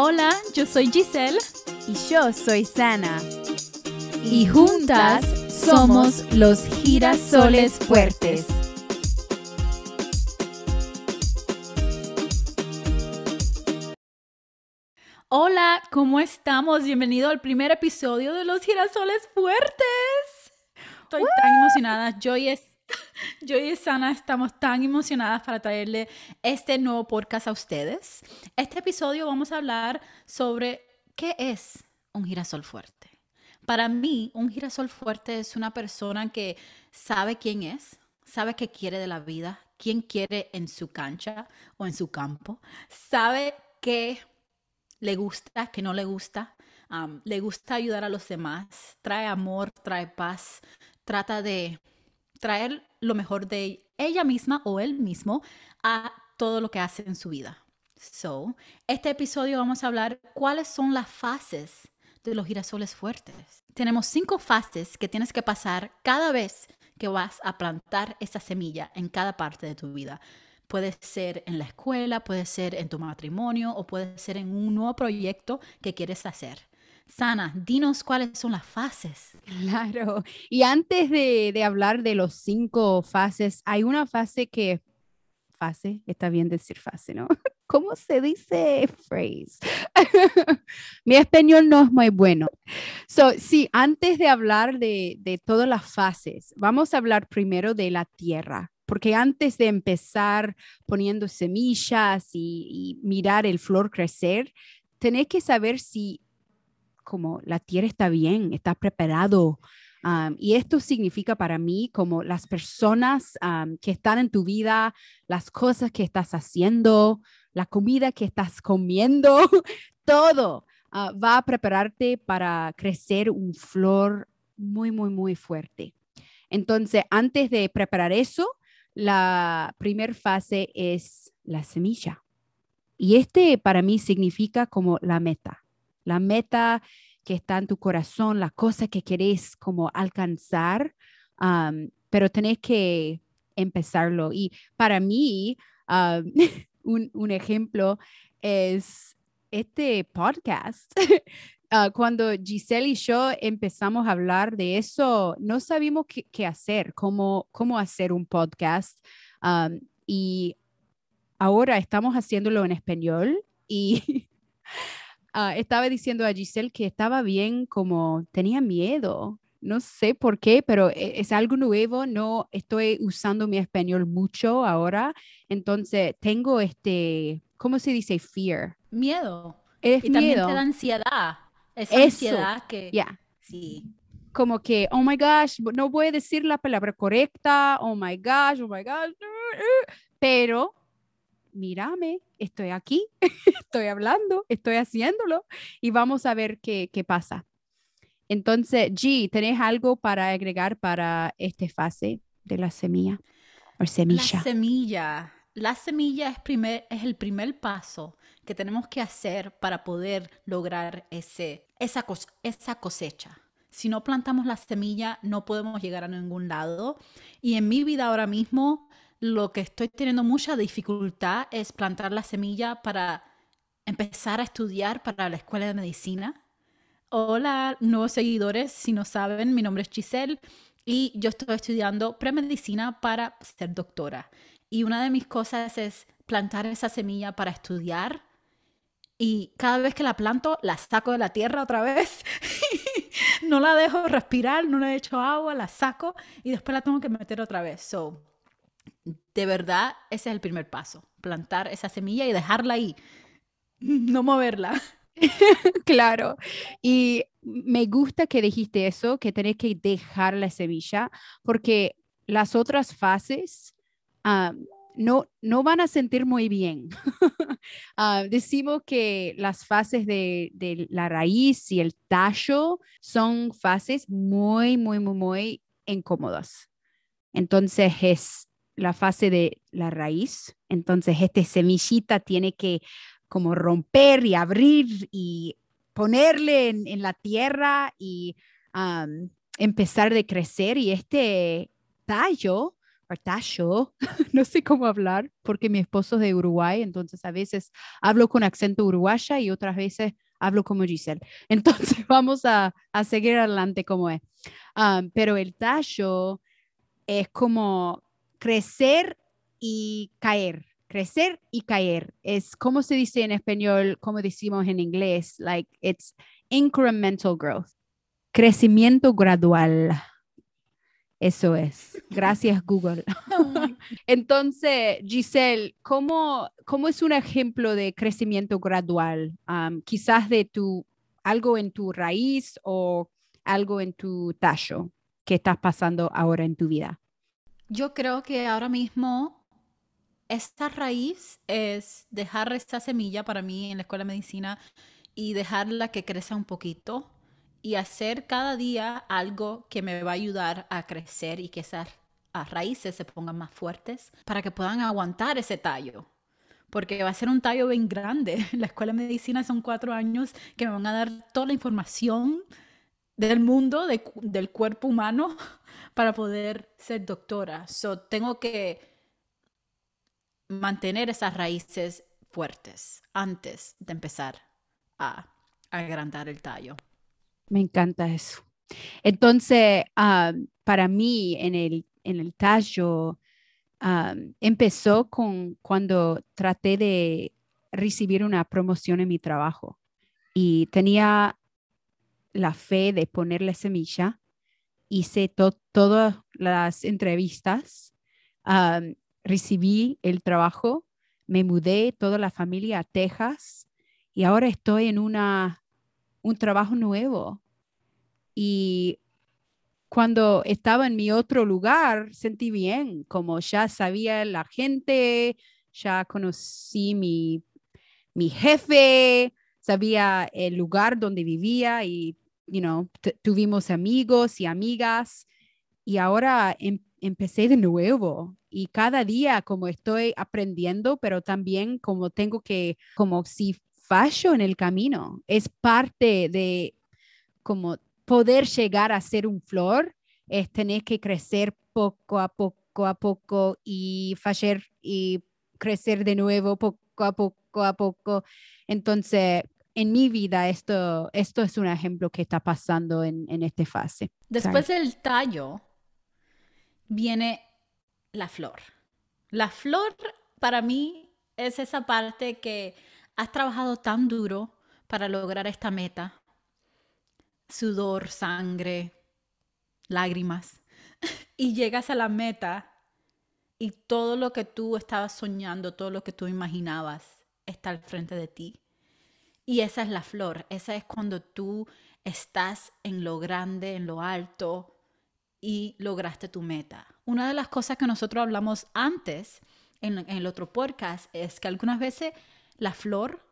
Hola, yo soy Giselle. Y yo soy Sana. Y juntas somos los girasoles fuertes. Hola, ¿cómo estamos? Bienvenido al primer episodio de Los Girasoles Fuertes. Estoy tan emocionada. Joy es yo y Sana estamos tan emocionadas para traerle este nuevo podcast a ustedes. Este episodio vamos a hablar sobre qué es un girasol fuerte. Para mí, un girasol fuerte es una persona que sabe quién es, sabe qué quiere de la vida, quién quiere en su cancha o en su campo, sabe qué le gusta, qué no le gusta, le gusta ayudar a los demás, trae amor, trae paz, trata de traer lo mejor de ella misma o él mismo a todo lo que hace en su vida. So, este episodio vamos a hablar cuáles son las fases de los girasoles fuertes. Tenemos cinco fases que tienes que pasar cada vez que vas a plantar esa semilla en cada parte de tu vida. Puede ser en la escuela, puede ser en tu matrimonio o puede ser en un nuevo proyecto que quieres hacer. Sana, dinos cuáles son las fases. Claro. Y antes de, hablar de los cinco fases, hay una fase que, fase, está bien decir fase, ¿no? ¿Cómo se dice phrase? Mi español no es muy bueno. So, sí, antes de hablar de, todas las fases, vamos a hablar primero de la tierra porque antes de empezar poniendo semillas y, y, mirar el flor crecer, tenés que saber si como la tierra está bien, está preparado. y esto significa para mí como las personas que están en tu vida, las cosas que estás haciendo, la comida que estás comiendo, todo ah, va a prepararte para crecer un flor muy, muy, muy fuerte. Entonces, antes de preparar eso, la primera fase es la semilla. Y este para mí significa como la meta la meta que está en tu corazón, la cosa que querés como alcanzar, pero tenés que empezarlo. Y para mí, un, ejemplo es este podcast. Ah, cuando Giselle y yo empezamos a hablar de eso, no sabíamos qué, hacer, cómo, cómo hacer un podcast. y ahora estamos haciéndolo en español y Ah, estaba diciendo a Giselle que estaba bien como tenía miedo. No sé por qué, pero e, es algo nuevo. No estoy usando mi español mucho ahora. Entonces tengo este, ¿cómo se dice? Fear. Miedo. Es y también te da ansiedad. Es ansiedad que... Ya. Sí como que, oh my gosh, no voy a decir la palabra correcta, oh my gosh, oh my gosh, pero mírame, estoy aquí, estoy hablando, estoy haciéndolo y vamos a ver qué, qué pasa. Entonces, G, ¿tenés algo para agregar para esta fase de la semilla o semilla? La semilla. La semilla es, primer, es el primer paso que tenemos que hacer para poder lograr ese, esa, esa cosecha. Si no plantamos la semilla, no podemos llegar a ningún lado. Y en mi vida ahora mismo, lo que estoy teniendo mucha dificultad es plantar la semilla para empezar a estudiar para la escuela de medicina. Hola, nuevos seguidores, si no saben, mi nombre es Giselle y yo estoy estudiando premedicina para ser doctora. Y una de mis cosas es plantar esa semilla para estudiar y cada vez que la planto la saco de la tierra otra vez. no la dejo respirar, no le echo agua, la saco y después la tengo que meter otra vez. So, de verdad, ese es el primer paso, plantar esa semilla y dejarla ahí, no moverla. claro, y me gusta que dijiste eso, que tenés que dejar la semilla, porque las otras fases no, no van a sentir muy bien. Ah, decimos que las fases de, de, la raíz y el tallo son fases muy, muy, muy, muy incómodas. Entonces es la fase de la raíz. Entonces, este semillita tiene que como romper y abrir y ponerle en, la tierra y empezar de crecer. Y este tallo o tallo, no sé cómo hablar, porque mi esposo es de Uruguay, entonces a veces hablo con acento uruguaya y otras veces hablo como Giselle. Entonces vamos a, a seguir adelante como es. Pero el tallo es como crecer y caer, crecer y caer. Es como se dice en español, como decimos en inglés, like it's incremental growth, crecimiento gradual. Eso es. Gracias, Google. Entonces, Giselle, ¿cómo, ¿cómo, es un ejemplo de crecimiento gradual? Um, quizás de tu, algo en tu raíz o algo en tu tallo que estás pasando ahora en tu vida. Yo creo que ahora mismo esta raíz es dejar esta semilla para mí en la escuela de medicina y dejarla que crezca un poquito y hacer cada día algo que me va a ayudar a crecer y que esas raíces se pongan más fuertes para que puedan aguantar ese tallo. Porque va a ser un tallo bien grande. La escuela de medicina son cuatro años que me van a dar toda la información del mundo, del cuerpo humano, para poder ser doctora. So, tengo que mantener esas raíces fuertes antes de empezar a agrandar el tallo. Me encanta eso. Entonces, ah, para mí, en el, en el tallo, ah, empezó con cuando traté de recibir una promoción en mi trabajo y tenía la fe de ponerle semilla. Hice todas las entrevistas, recibí el trabajo, me mudé toda la familia a Texas y ahora estoy en una un trabajo nuevo. Y cuando estaba en mi otro lugar, sentí bien, como ya sabía la gente, ya conocí mi, mi jefe, sabía el lugar donde vivía y, tuvimos amigos y amigas. Y ahora em, empecé de nuevo y cada día como estoy aprendiendo, pero también como tengo que, como si fallo en el camino. Es parte de como poder llegar a ser un flor, es tener que crecer poco a poco a poco y fallar y crecer de nuevo poco a poco a poco. Entonces, en mi vida esto, esto es un ejemplo que está pasando en, en esta fase. Después del tallo viene la flor. La flor para mí es esa parte que Has trabajado tan duro para lograr esta meta. Sudor, sangre, lágrimas. y llegas a la meta y todo lo que tú estabas soñando, todo lo que tú imaginabas está al frente de ti. Y esa es la flor, esa es cuando tú estás en lo grande, en lo alto y lograste tu meta. Una de las cosas que nosotros hablamos antes en, el otro podcast es que algunas veces la flor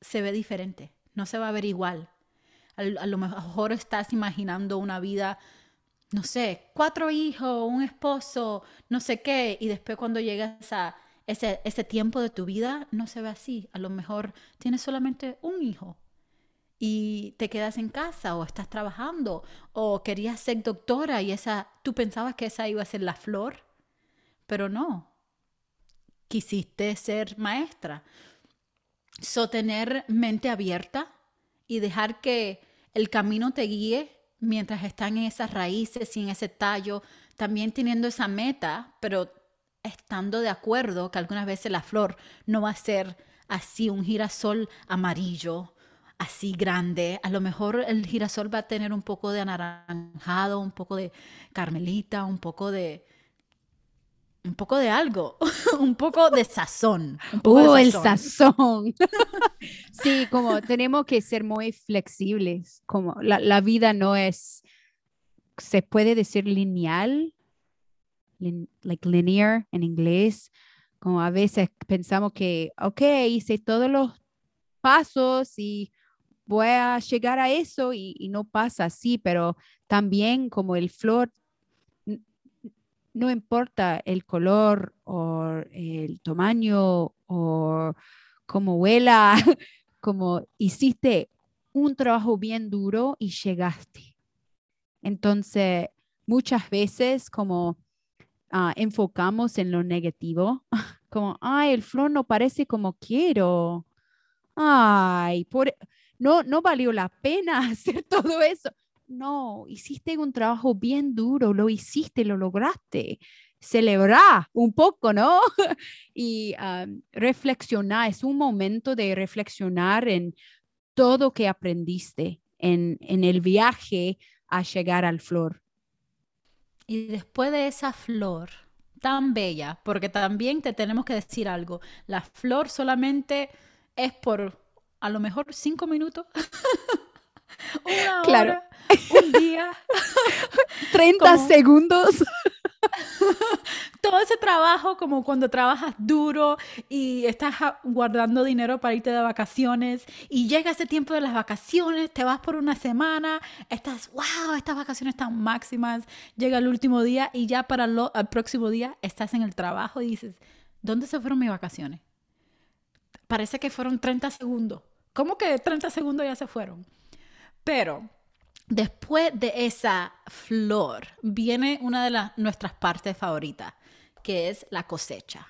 se ve diferente, no se va a ver igual. A, lo mejor estás imaginando una vida, no sé, cuatro hijos, un esposo, no sé qué, y después cuando llegas a ese, ese tiempo de tu vida, no se ve así. A lo mejor tienes solamente un hijo y te quedas en casa o estás trabajando o querías ser doctora y esa tú pensabas que esa iba a ser la flor, pero no. Quisiste ser maestra So, tener mente abierta y dejar que el camino te guíe mientras están en esas raíces y en ese tallo, también teniendo esa meta, pero estando de acuerdo que algunas veces la flor no va a ser así un girasol amarillo, así grande. A lo mejor el girasol va a tener un poco de anaranjado, un poco de carmelita, un poco de un poco de algo, un poco de sazón. Un el sazón. sí, como tenemos que ser muy flexibles, como la, vida no es, se puede decir lineal, like linear en inglés, como a veces pensamos que, ok, hice todos los pasos y voy a llegar a eso y, y no pasa así, pero también como el flor no importa el color o el tamaño o cómo huela, como hiciste un trabajo bien duro y llegaste. Entonces, muchas veces como ah, enfocamos en lo negativo, como, ay, el flor no parece como quiero. Ay, por, no, no valió la pena hacer todo eso. No, hiciste un trabajo bien duro, lo hiciste, lo lograste. Celebrar un poco, ¿no? y um, reflexionar, es un momento de reflexionar en todo que aprendiste en, en el viaje a llegar al flor. Y después de esa flor tan bella, porque también te tenemos que decir algo, la flor solamente es por a lo mejor cinco minutos. Una claro. hora, un día. 30 segundos. Todo ese trabajo, como cuando trabajas duro y estás guardando dinero para irte de vacaciones y llega ese tiempo de las vacaciones, te vas por una semana, estás, wow, estas vacaciones están máximas, llega el último día y ya para el próximo día estás en el trabajo y dices, ¿dónde se fueron mis vacaciones? Parece que fueron 30 segundos. ¿Cómo que 30 segundos ya se fueron? Pero después de esa flor viene una de las, nuestras partes favoritas, que es la cosecha.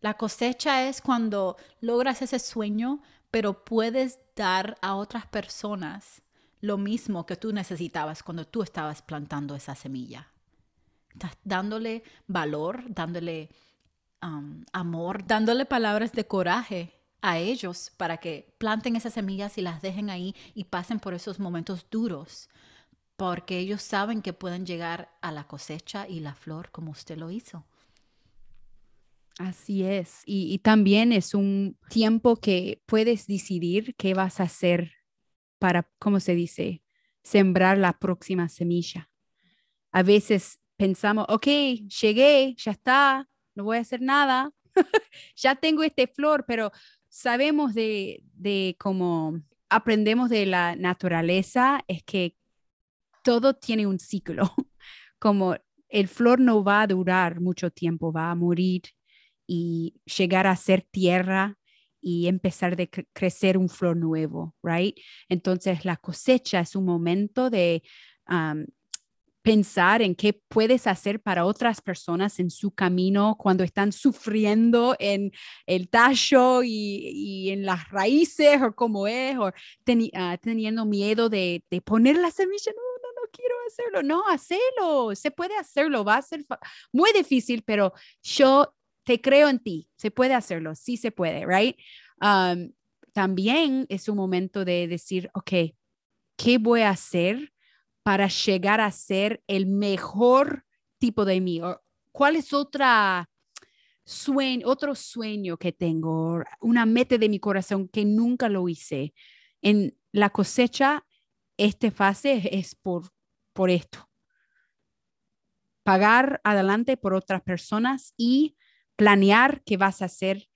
La cosecha es cuando logras ese sueño, pero puedes dar a otras personas lo mismo que tú necesitabas cuando tú estabas plantando esa semilla. Estás dándole valor, dándole um, amor, dándole palabras de coraje a ellos para que planten esas semillas y las dejen ahí y pasen por esos momentos duros, porque ellos saben que pueden llegar a la cosecha y la flor como usted lo hizo. Así es. Y, también es un tiempo que puedes decidir qué vas a hacer para, ¿cómo se dice? Sembrar la próxima semilla. A veces pensamos, ok, llegué, ya está, no voy a hacer nada, ya tengo este flor, pero sabemos de, de cómo aprendemos de la naturaleza es que todo tiene un ciclo, como el flor no va a durar mucho tiempo, va a morir y llegar a ser tierra y empezar de crecer un flor nuevo, right? Entonces la cosecha es un momento de pensar en qué puedes hacer para otras personas en su camino cuando están sufriendo en el tallo y, en las raíces o como es, o ah, teniendo miedo de, poner la semilla. No, no, no quiero hacerlo. No, hacelo. Se puede hacerlo. Va a ser muy difícil, pero yo te creo en ti. Se puede hacerlo. Sí se puede, right? Um, también es un momento de decir, ok, ¿qué voy a hacer? para llegar a ser el mejor tipo de mí? ¿Cuál es otra sueño, otro sueño que tengo, una meta de mi corazón que nunca lo hice? En la cosecha, esta fase es por, por esto. Pagar adelante por otras personas y planear qué vas a hacer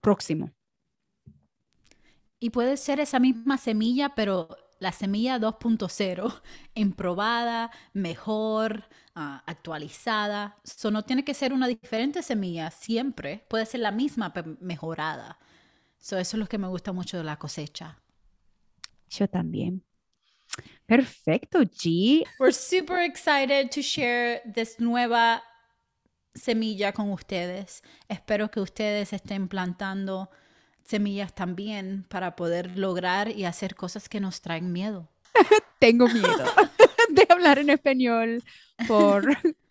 próximo. Y puede ser esa misma semilla, pero la semilla 2.0, emprobada, mejor, ah, actualizada. Eso no tiene que ser una diferente semilla siempre, puede ser la misma, pero mejorada. eso es lo que me gusta mucho de la cosecha. Yo también. Perfecto, G. We're super excited to share this nueva semilla con ustedes. Espero que ustedes estén plantando semillas también para poder lograr y hacer cosas que nos traen miedo. Tengo miedo de hablar en español por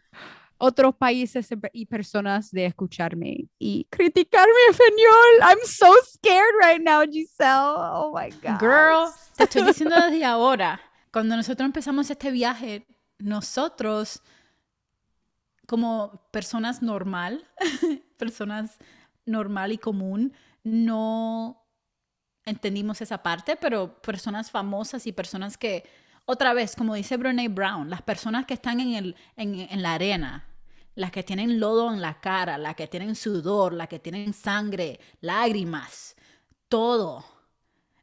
otros países y personas de escucharme y criticar mi español. I'm so scared right now, Giselle. Oh my God. Girl, te estoy diciendo desde ahora, cuando nosotros empezamos este viaje, nosotros como personas normal, personas normal y común, no entendimos esa parte, pero personas famosas y personas que, otra vez, como dice Brene Brown, las personas que están en, el, en, la arena, las que tienen lodo en la cara, las que tienen sudor, las que tienen sangre, lágrimas, todo,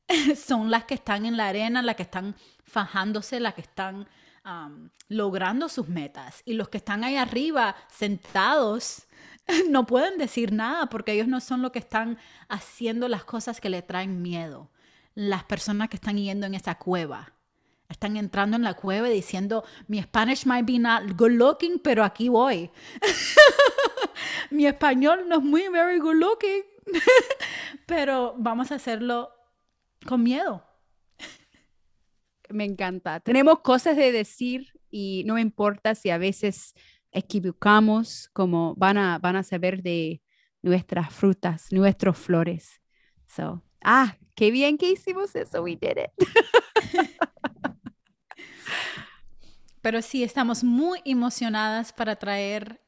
son las que están en la arena, las que están fajándose, las que están logrando sus metas. Y los que están ahí arriba, sentados, no pueden decir nada porque ellos no son los que están haciendo las cosas que le traen miedo. Las personas que están yendo en esa cueva, Están entrando en la cueva diciendo, mi Spanish might be not good looking, pero aquí voy. mi español no es muy very good looking, pero vamos a hacerlo con miedo. Me encanta. Tenemos cosas de decir y no importa si a veces equivocamos, como van a, van a saber de nuestras frutas, nuestras flores. So, ah, qué bien que hicimos eso, we did it. Pero sí, estamos muy emocionadas para traer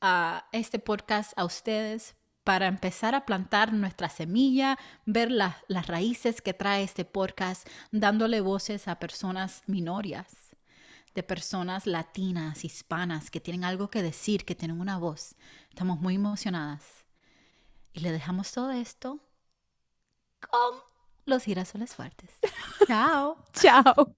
a este podcast a ustedes, para empezar a plantar nuestra semilla, ver las raíces que trae este podcast, dándole voces a personas minorías, de personas latinas, hispanas, que tienen algo que decir, que tienen una voz. Estamos muy emocionadas. Y le dejamos todo esto con los girasoles fuertes. Chao. Chao.